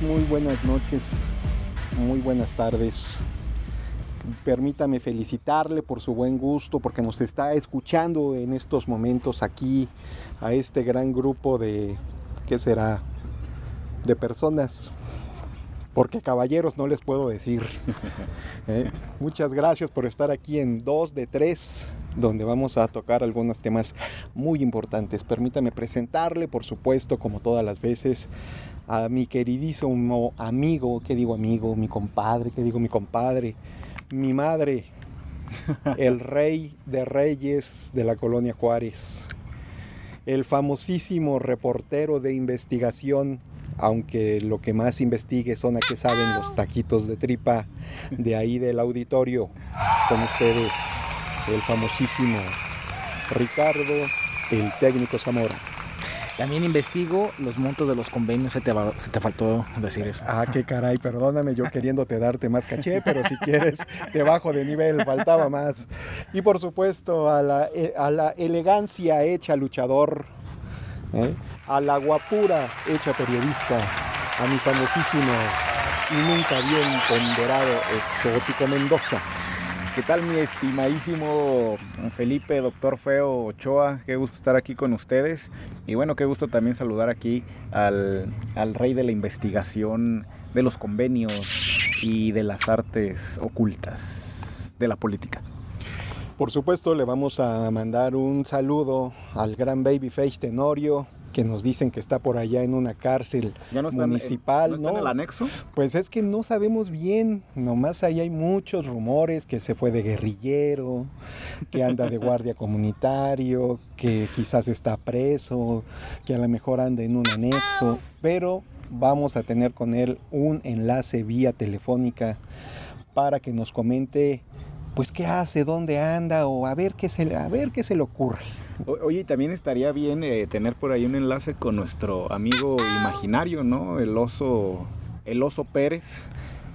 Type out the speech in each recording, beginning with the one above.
muy buenas noches, muy buenas tardes. Permítame felicitarle por su buen gusto, porque nos está escuchando en estos momentos aquí a este gran grupo de, ¿qué será? De personas. Porque caballeros no les puedo decir. ¿eh? Muchas gracias por estar aquí en 2 de 3, donde vamos a tocar algunos temas muy importantes. Permítame presentarle, por supuesto, como todas las veces, a mi queridísimo amigo, ¿qué digo amigo? Mi compadre, ¿qué digo mi compadre? Mi madre, el rey de reyes de la colonia Juárez, el famosísimo reportero de investigación, aunque lo que más investigue son a qué saben los taquitos de tripa de ahí del auditorio, con ustedes, el famosísimo Ricardo, el técnico Zamora. También investigo los montos de los convenios, se te, se te faltó decir eso. Ah, qué caray, perdóname, yo queriéndote darte más caché, pero si quieres te bajo de nivel, faltaba más. Y por supuesto a la, eh, a la elegancia hecha luchador, ¿eh? a la guapura hecha periodista, a mi famosísimo y nunca bien ponderado exótico Mendoza. ¿Qué tal mi estimadísimo Felipe, doctor Feo Ochoa? Qué gusto estar aquí con ustedes. Y bueno, qué gusto también saludar aquí al, rey de la investigación, de los convenios y de las artes ocultas de la política. Por supuesto, le vamos a mandar un saludo al gran Babyface Tenorio, que nos dicen que está por allá en una cárcel ¿Ya no municipal. ¿no están en el anexo? Pues es que no sabemos bien, nomás ahí hay muchos rumores que se fue de guerrillero, que anda de guardia comunitario, que quizás está preso, que a lo mejor anda en un anexo, pero vamos a tener con él un enlace vía telefónica para que nos comente pues qué hace, dónde anda o a ver qué se a ver qué se le ocurre. O- Oye, también estaría bien eh, tener por ahí un enlace con nuestro amigo imaginario, ¿no? El oso, el oso Pérez,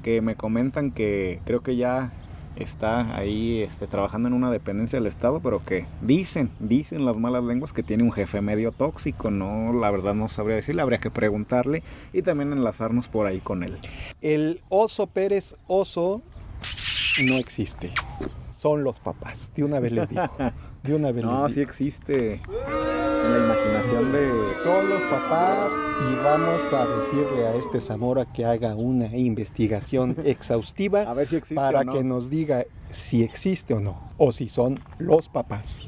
que me comentan que creo que ya está ahí este, trabajando en una dependencia del Estado, pero que dicen, dicen las malas lenguas que tiene un jefe medio tóxico, ¿no? La verdad no sabría decirle, habría que preguntarle y también enlazarnos por ahí con él. El oso Pérez oso no existe. Son los papás. De una vez les digo. De una vez No, sí existe en la imaginación de... Son los papás y vamos a decirle a este Zamora que haga una investigación exhaustiva A ver si existe para o no. que nos diga si existe o no. O si son los papás.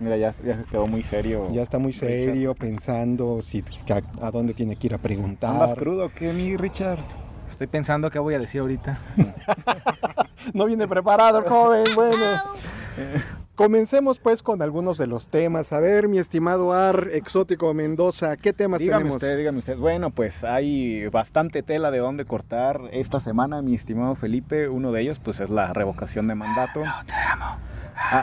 Mira, ya, ya se quedó muy serio. Ya está muy Richard. serio pensando si, a, a dónde tiene que ir a preguntar. ¿Andas crudo qué, mi Richard? Estoy pensando qué voy a decir ahorita. No viene preparado el joven, bueno. Comencemos pues con algunos de los temas. A ver, mi estimado Ar, exótico Mendoza, ¿qué temas Dígame tenemos? usted, dígame usted. Bueno, pues hay bastante tela de dónde cortar esta semana, mi estimado Felipe. Uno de ellos, pues, es la revocación de mandato. No te amo.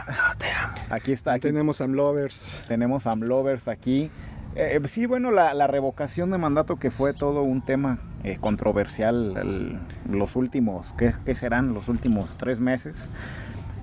no te amo. Aquí está, aquí Tenemos Am Lovers. tenemos Amlovers aquí. Eh, sí, bueno, la, la revocación de mandato que fue todo un tema eh, controversial el- los últimos, ¿qué, qué serán? Los últimos tres meses.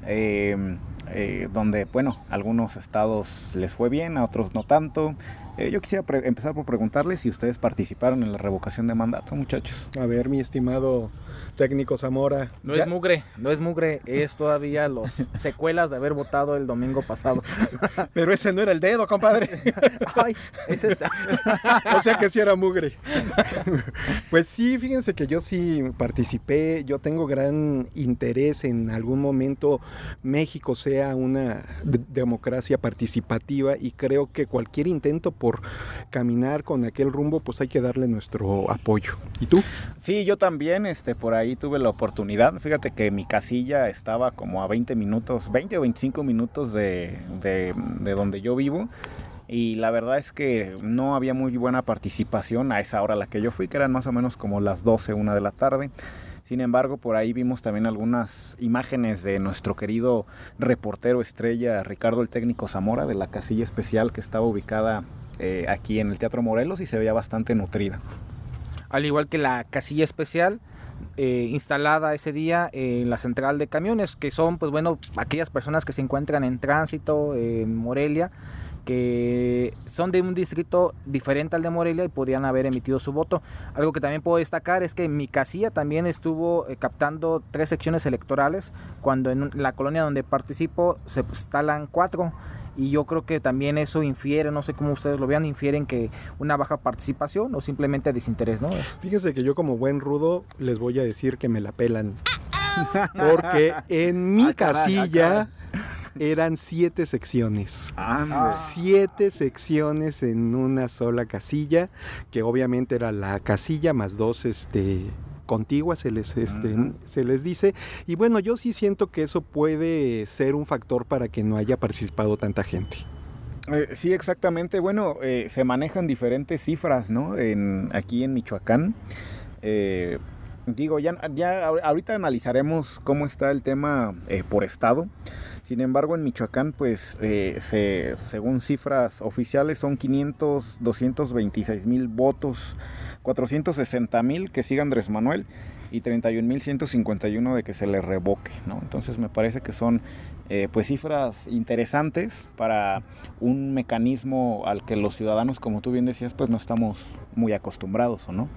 Eh, eh, donde, bueno, a algunos estados les fue bien, a otros no tanto. Eh, yo quisiera empezar por preguntarles si ustedes participaron en la revocación de mandato, muchachos. A ver, mi estimado técnico Zamora. No Ya- es mugre, no es mugre, es todavía los secuelas de haber votado el domingo pasado. Pero ese no era el dedo, compadre. Ay, o sea que sí era mugre. pues sí, fíjense que yo sí participé. Yo tengo gran interés en algún momento México sea una de- democracia participativa y creo que cualquier intento por caminar con aquel rumbo, pues hay que darle nuestro apoyo. ¿Y tú? Sí, yo también, este, por ahí tuve la oportunidad. Fíjate que mi casilla estaba como a 20 minutos, 20 o 25 minutos de, de- de donde yo vivo. Y la verdad es que no había muy buena participación a esa hora a la que yo fui, que eran más o menos como las 12, una de la tarde. Sin embargo, por ahí vimos también algunas imágenes de nuestro querido reportero estrella Ricardo el Técnico Zamora de la casilla especial que estaba ubicada eh, aquí en el Teatro Morelos y se veía bastante nutrida. Al igual que la casilla especial eh, instalada ese día en la central de camiones, que son, pues bueno, aquellas personas que se encuentran en tránsito en Morelia que son de un distrito diferente al de Morelia y podían haber emitido su voto. Algo que también puedo destacar es que mi casilla también estuvo eh, captando tres secciones electorales, cuando en la colonia donde participo se instalan cuatro y yo creo que también eso infiere, no sé cómo ustedes lo vean, infieren que una baja participación o simplemente desinterés, ¿no? Fíjense que yo como buen rudo les voy a decir que me la pelan. Porque en mi ah, casilla eran siete secciones. Siete secciones en una sola casilla, que obviamente era la casilla más dos este, contiguas se les, este, se les dice. Y bueno, yo sí siento que eso puede ser un factor para que no haya participado tanta gente. Eh, sí, exactamente. Bueno, eh, se manejan diferentes cifras, ¿no? En, aquí en Michoacán. Eh, digo, ya, ya ahorita analizaremos cómo está el tema por estado. Sin embargo, en Michoacán, pues, se, según cifras oficiales, son 500, 226 mil votos 460 mil que siga Andrés Manuel y 31 mil 151 de que se le revoque, ¿no? Entonces me parece que son eh, pues cifras interesantes para un mecanismo al que los ciudadanos, como tú bien decías, pues no estamos muy acostumbrados, ¿o no?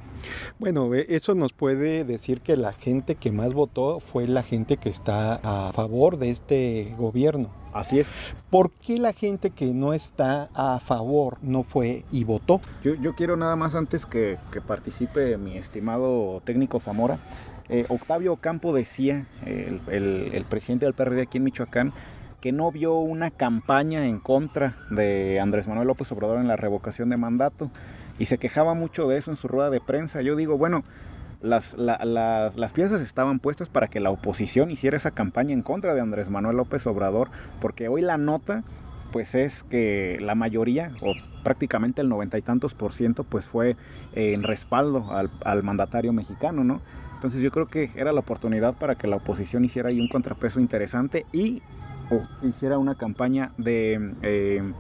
Bueno, eh, eso nos puede decir que la gente que más votó fue la gente que está a favor de este gobierno. Así es. ¿Por qué la gente que no está a favor no fue y votó? Yo, quiero nada más antes que, que participe mi estimado técnico Zamora, eh, Octavio Campo decía, el, presidente del PRD aquí en Michoacán, que no vio una campaña en contra de Andrés Manuel López Obrador en la revocación de mandato y se quejaba mucho de eso en su rueda de prensa. Yo digo, bueno, las, las, piezas estaban puestas para que la oposición hiciera esa campaña en contra de Andrés Manuel López Obrador, porque hoy la nota pues es que la mayoría o prácticamente el noventa y tantos por ciento pues fue en respaldo al, al mandatario mexicano, ¿no? Entonces yo creo que era la oportunidad para que la oposición hiciera ahí un contrapeso interesante y hiciera una campaña de... Eh,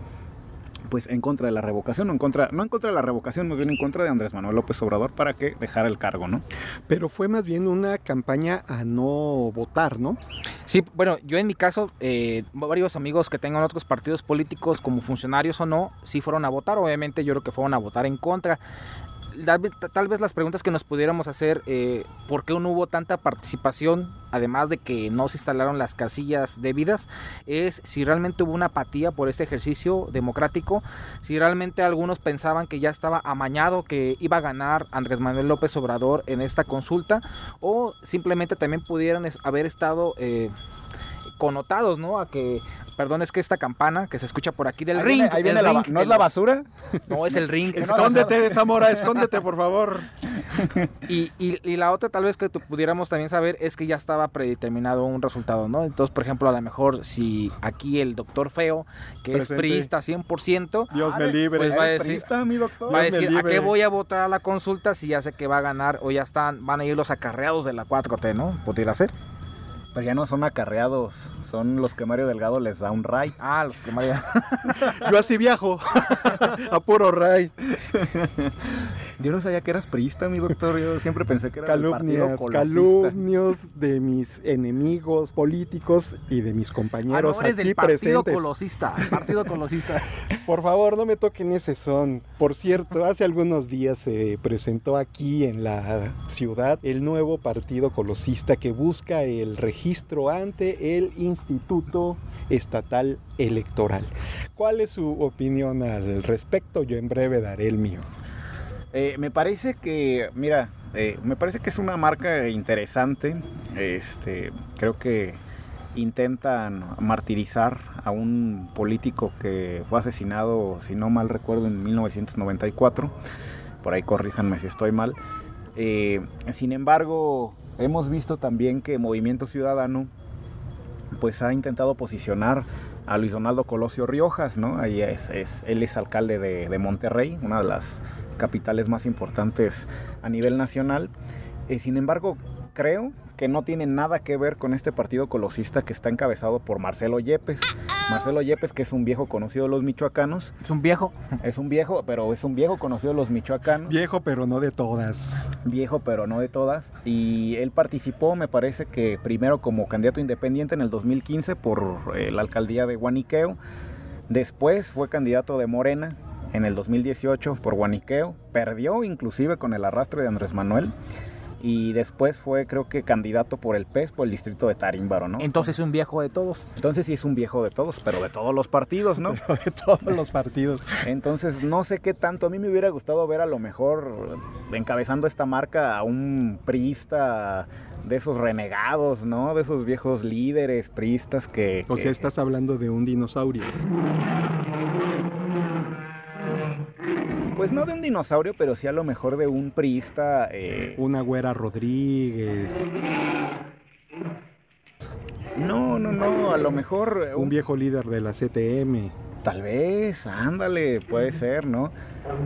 pues en contra de la revocación, no en contra, no en contra de la revocación, más bien en contra de Andrés Manuel López Obrador para que dejara el cargo, ¿no? Pero fue más bien una campaña a no votar, ¿no? Sí, bueno, yo en mi caso, eh, varios amigos que tengan otros partidos políticos, como funcionarios o no, sí fueron a votar, obviamente yo creo que fueron a votar en contra tal, vez las preguntas que nos pudiéramos hacer, eh, ¿por qué no hubo tanta participación, además de que no se instalaron las casillas debidas? Es si realmente hubo una apatía por este ejercicio democrático, si realmente algunos pensaban que ya estaba amañado, que iba a ganar Andrés Manuel López Obrador en esta consulta, o simplemente también pudieran haber estado... Eh, connotados, ¿no? A que Perdón, es que esta campana que se escucha por aquí del ring. ahí viene la, ¿No es la basura? No, es el ring. escóndete, Zamora, escóndete, por favor. Y, y, la otra, tal vez que pudiéramos también saber, es que ya estaba predeterminado un resultado, ¿no? Entonces, por ejemplo, a lo mejor si aquí el doctor Feo, que es priista 100%, Dios me libre. Pues va a decir, mi doctor. Va a decir, ¿a qué voy a votar a la consulta si ya sé que va a ganar o ya están, van a ir los acarreados de la 4T, ¿no? Pudiera ser. Pero ya no son acarreados, son los que Mario Delgado les da un ride. Ah, los que Mario. Yo así viajo, a puro ride. Yo no sabía que eras priista, mi doctor. Yo siempre pensé que era calumnias, partido calumnios de mis enemigos políticos y de mis compañeros ah, no, eres del partido colosista, partido colosista. Por favor, no me toquen ese son. Por cierto, hace algunos días se presentó aquí en la ciudad el nuevo partido colosista que busca el registro ante el Instituto Estatal Electoral. ¿Cuál es su opinión al respecto? Yo en breve daré el mío. Eh, me parece que, mira, eh, me parece que es una marca interesante. Este, creo que intentan martirizar a un político que fue asesinado, si no mal recuerdo, en 1994. Por ahí corríjanme si estoy mal. Eh, sin embargo, hemos visto también que Movimiento Ciudadano pues ha intentado posicionar a Luis Donaldo Colosio Riojas, ¿no? Ahí es, él es alcalde de, de Monterrey, una de las capitales más importantes a nivel nacional. Eh, sin embargo, creo que no tiene nada que ver con este partido colosista que está encabezado por Marcelo Yepes. Marcelo Yepes, que es un viejo conocido de los michoacanos. Es un viejo. Es un viejo, pero es un viejo conocido de los michoacanos. Viejo, pero no de todas. Viejo, pero no de todas. Y él participó, me parece que primero como candidato independiente en el 2015 por eh, la alcaldía de Guaniqueo Después fue candidato de Morena en el 2018 por Guaniqueo, perdió inclusive con el arrastre de Andrés Manuel y después fue creo que candidato por el PES por el distrito de Tarímbaro, ¿no? Entonces es un viejo de todos. Entonces sí es un viejo de todos, pero de todos los partidos, ¿no? de todos los partidos. Entonces no sé qué tanto, a mí me hubiera gustado ver a lo mejor encabezando esta marca a un priista de esos renegados, ¿no? De esos viejos líderes priistas que... O que... sea, estás hablando de un dinosaurio. Pues no de un dinosaurio, pero sí a lo mejor de un priista. Eh... Una güera Rodríguez. No, no, no, a lo mejor. Un, un viejo líder de la CTM. Tal vez, ándale, puede ser, ¿no?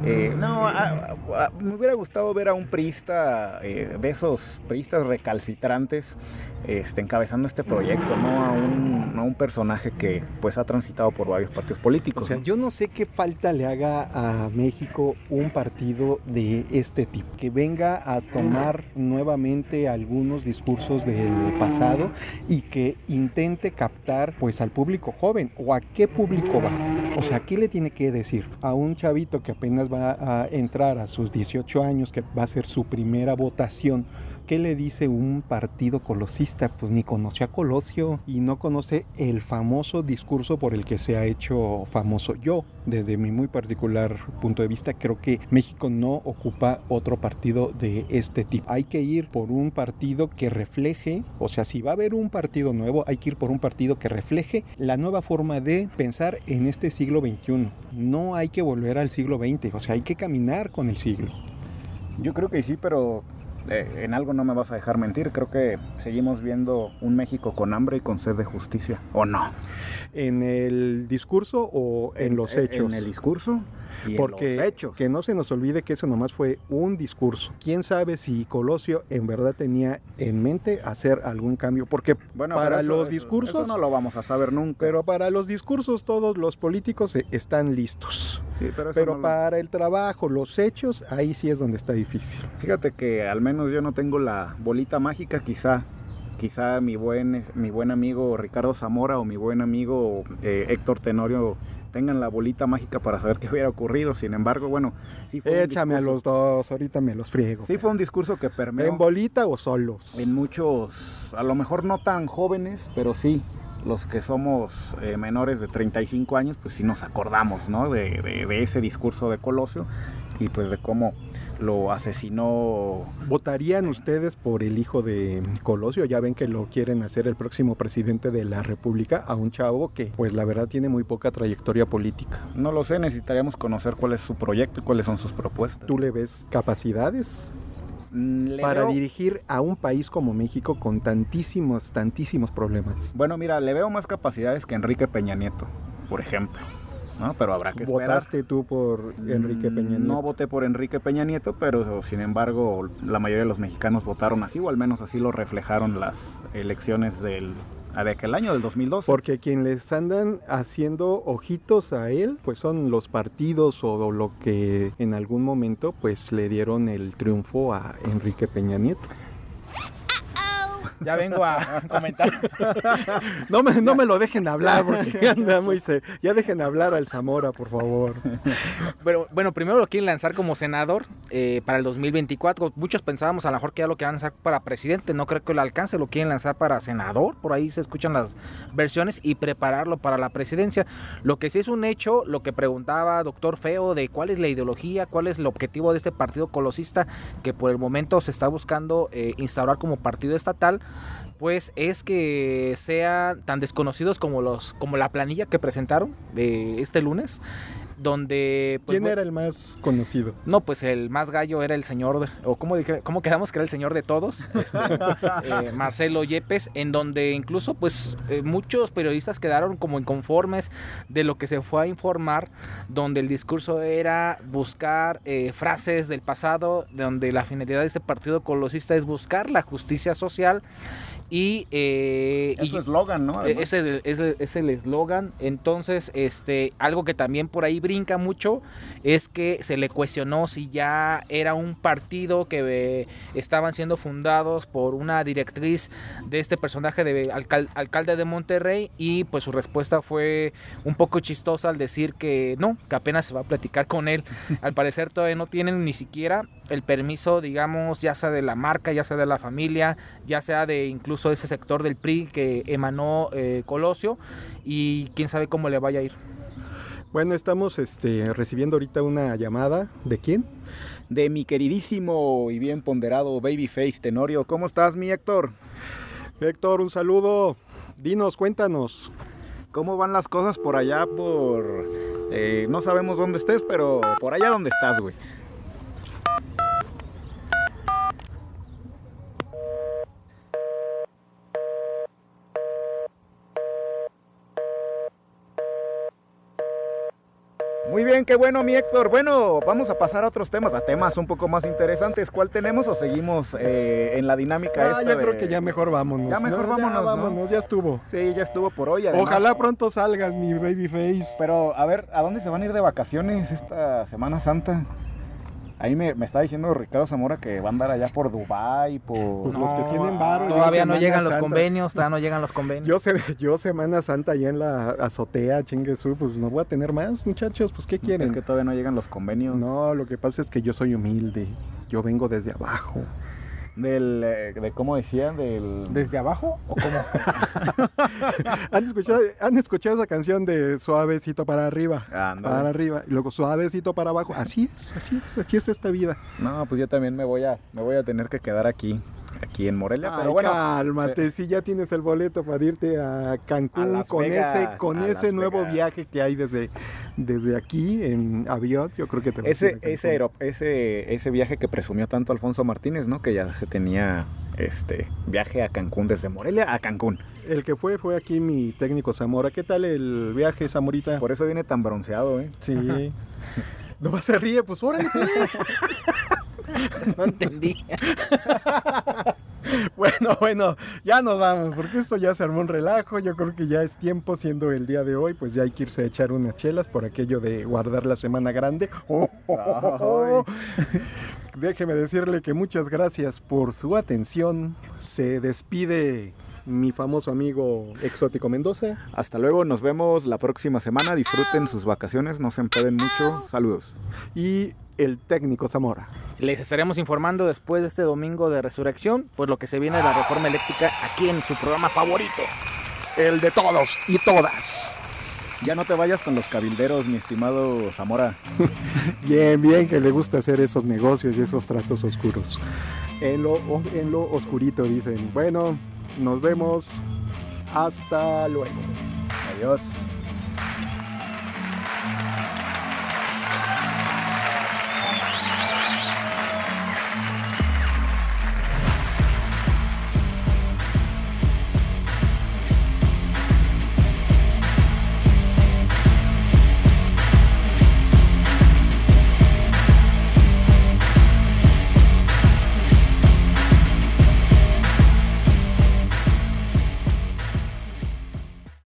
Eh, no, a, a, me hubiera gustado ver a un priista, eh, de esos priistas recalcitrantes, este, encabezando este proyecto, ¿no? A un, a un, personaje que pues ha transitado por varios partidos políticos. O sea, ¿no? yo no sé qué falta le haga a México un partido de este tipo, que venga a tomar nuevamente algunos discursos del pasado y que intente captar pues al público joven o a qué público va. O sea, ¿qué le tiene que decir a un chavito que apenas va a entrar a sus 18 años, que va a ser su primera votación? ¿Qué le dice un partido colosista? Pues ni conoció a Colosio y no conoce el famoso discurso por el que se ha hecho famoso. Yo, desde mi muy particular punto de vista, creo que México no ocupa otro partido de este tipo. Hay que ir por un partido que refleje, o sea, si va a haber un partido nuevo, hay que ir por un partido que refleje la nueva forma de pensar en este siglo XXI. No hay que volver al siglo XX, o sea, hay que caminar con el siglo. Yo creo que sí, pero eh, en algo no me vas a dejar mentir. Creo que seguimos viendo un México con hambre y con sed de justicia. ¿O no? ¿En el discurso o en, en los hechos? En el discurso. Y Porque en los hechos. que no se nos olvide que eso nomás fue un discurso. ¿Quién sabe si Colosio en verdad tenía en mente hacer algún cambio? Porque bueno, para eso, los discursos... Eso no lo vamos a saber nunca. Pero para los discursos todos los políticos están listos. Sí, pero pero no para lo... el trabajo, los hechos, ahí sí es donde está difícil. Fíjate que al menos yo no tengo la bolita mágica, quizá quizá mi buen, mi buen amigo Ricardo Zamora o mi buen amigo eh, Héctor Tenorio tengan la bolita mágica para saber qué hubiera ocurrido. Sin embargo, bueno, sí fue Échame a los dos, ahorita me los friego. Sí fue un discurso que permeó. ¿En bolita o solos? En muchos, a lo mejor no tan jóvenes, pero sí. Los que somos eh, menores de 35 años, pues sí nos acordamos, ¿no? De, de, de ese discurso de Colosio y pues de cómo lo asesinó. ¿Votarían ustedes por el hijo de Colosio? Ya ven que lo quieren hacer el próximo presidente de la República, a un chavo que pues la verdad tiene muy poca trayectoria política. No lo sé, necesitaríamos conocer cuál es su proyecto y cuáles son sus propuestas. ¿Tú le ves capacidades? Mm, Le para veo... dirigir a un país como México con tantísimos, tantísimos problemas. Bueno, mira, le veo más capacidades que Enrique Peña Nieto, por ejemplo. ¿No? Pero habrá que esperar. ¿Votaste tú por Enrique Peña Nieto? No voté por Enrique Peña Nieto, pero sin embargo la mayoría de los mexicanos votaron así, o al menos así lo reflejaron las elecciones del de aquel año, del 2012. Porque quien les andan haciendo ojitos a él, pues son los partidos o lo que en algún momento pues le dieron el triunfo a Enrique Peña Nieto. Ya vengo a comentar. no, me, no me lo dejen hablar porque anda muy se... Ya dejen hablar al Zamora, por favor. Pero bueno, primero lo quieren lanzar como senador eh, para el 2024. Muchos pensábamos a lo mejor que ya lo quieren lanzar para presidente. No creo que lo alcance. Lo quieren lanzar para senador. Por ahí se escuchan las versiones y prepararlo para la presidencia. Lo que sí es un hecho, lo que preguntaba doctor Feo de cuál es la ideología, cuál es el objetivo de este partido colosista que por el momento se está buscando eh, instaurar como partido estatal pues es que sean tan desconocidos como los como la planilla que presentaron eh, este lunes donde pues, quién bueno, era el más conocido no pues el más gallo era el señor o cómo, cómo quedamos que era el señor de todos este, eh, Marcelo Yepes en donde incluso pues eh, muchos periodistas quedaron como inconformes de lo que se fue a informar donde el discurso era buscar eh, frases del pasado donde la finalidad de este partido colosista es buscar la justicia social y eh, es eslogan, ¿no? Además. Es el eslogan. Entonces, este, algo que también por ahí brinca mucho es que se le cuestionó si ya era un partido que eh, estaban siendo fundados por una directriz de este personaje de alcalde de Monterrey y pues su respuesta fue un poco chistosa al decir que no, que apenas se va a platicar con él. Al parecer todavía no tienen ni siquiera el permiso, digamos, ya sea de la marca, ya sea de la familia, ya sea de incluso ese sector del PRI que emanó eh, Colosio y quién sabe cómo le vaya a ir. Bueno, estamos este, recibiendo ahorita una llamada. ¿De quién? De mi queridísimo y bien ponderado Babyface Tenorio. ¿Cómo estás, mi Héctor? Héctor, un saludo. Dinos, cuéntanos. ¿Cómo van las cosas por allá por... Eh, no sabemos dónde estés, pero por allá donde estás, güey. Muy bien, qué bueno, mi Héctor. Bueno, vamos a pasar a otros temas, a temas un poco más interesantes. ¿Cuál tenemos o seguimos eh, en la dinámica ah, esta? Yo creo que ya mejor vámonos. Ya mejor vámonos. Ya, vámonos, ya estuvo. Sí, ya estuvo por hoy. Ojalá pronto salgas, mi baby face. Pero, a ver, ¿a dónde se van a ir de vacaciones esta Semana Santa? Ahí me, me, está diciendo Ricardo Zamora que va a andar allá por Dubai, por pues los que tienen varo. Todavía no llegan los convenios, todavía no llegan los convenios. Yo, se, yo Semana Santa allá en la azotea, chinguesú, pues no voy a tener más, muchachos, pues ¿qué quieren? Es que todavía no llegan los convenios. No, lo que pasa es que yo soy humilde, yo vengo desde abajo del eh, de cómo decían del desde abajo o cómo han escuchado han escuchado esa canción de suavecito para arriba para arriba y luego suavecito para abajo. Así es así es así es esta vida. No pues yo también me voy a me voy a tener que quedar aquí aquí en Morelia, pero bueno. Cálmate, si ya tienes el boleto para irte a Cancún con ese con ese nuevo viaje que hay desde, desde aquí en avión, yo creo que te ese ese, ese ese viaje que presumió tanto Alfonso Martínez, ¿no? Que ya se tenía este viaje a Cancún desde Morelia a Cancún. El que fue fue aquí mi técnico Zamora. ¿Qué tal el viaje, Zamorita? Por eso viene tan bronceado, ¿eh? Sí. no se ríe, pues órale. Pues. no entendí. bueno, bueno, ya nos vamos, porque esto ya se armó un relajo. Yo creo que ya es tiempo, siendo el día de hoy, pues ya hay que irse a echar unas chelas por aquello de guardar la semana grande. Déjeme decirle que muchas gracias por su atención. Se despide mi famoso amigo Exótico Mendoza. Hasta luego, nos vemos la próxima semana. Disfruten sus vacaciones, no se empeden mucho. Saludos. Y el técnico Zamora. Les estaremos informando después de este domingo de resurrección, pues lo que se viene de la reforma eléctrica aquí en su programa favorito. El de todos y todas. Ya no te vayas con los cabilderos, mi estimado Zamora. bien, bien, que le gusta hacer esos negocios y esos tratos oscuros. En lo, en lo oscurito dicen, bueno, nos vemos. Hasta luego. Adiós.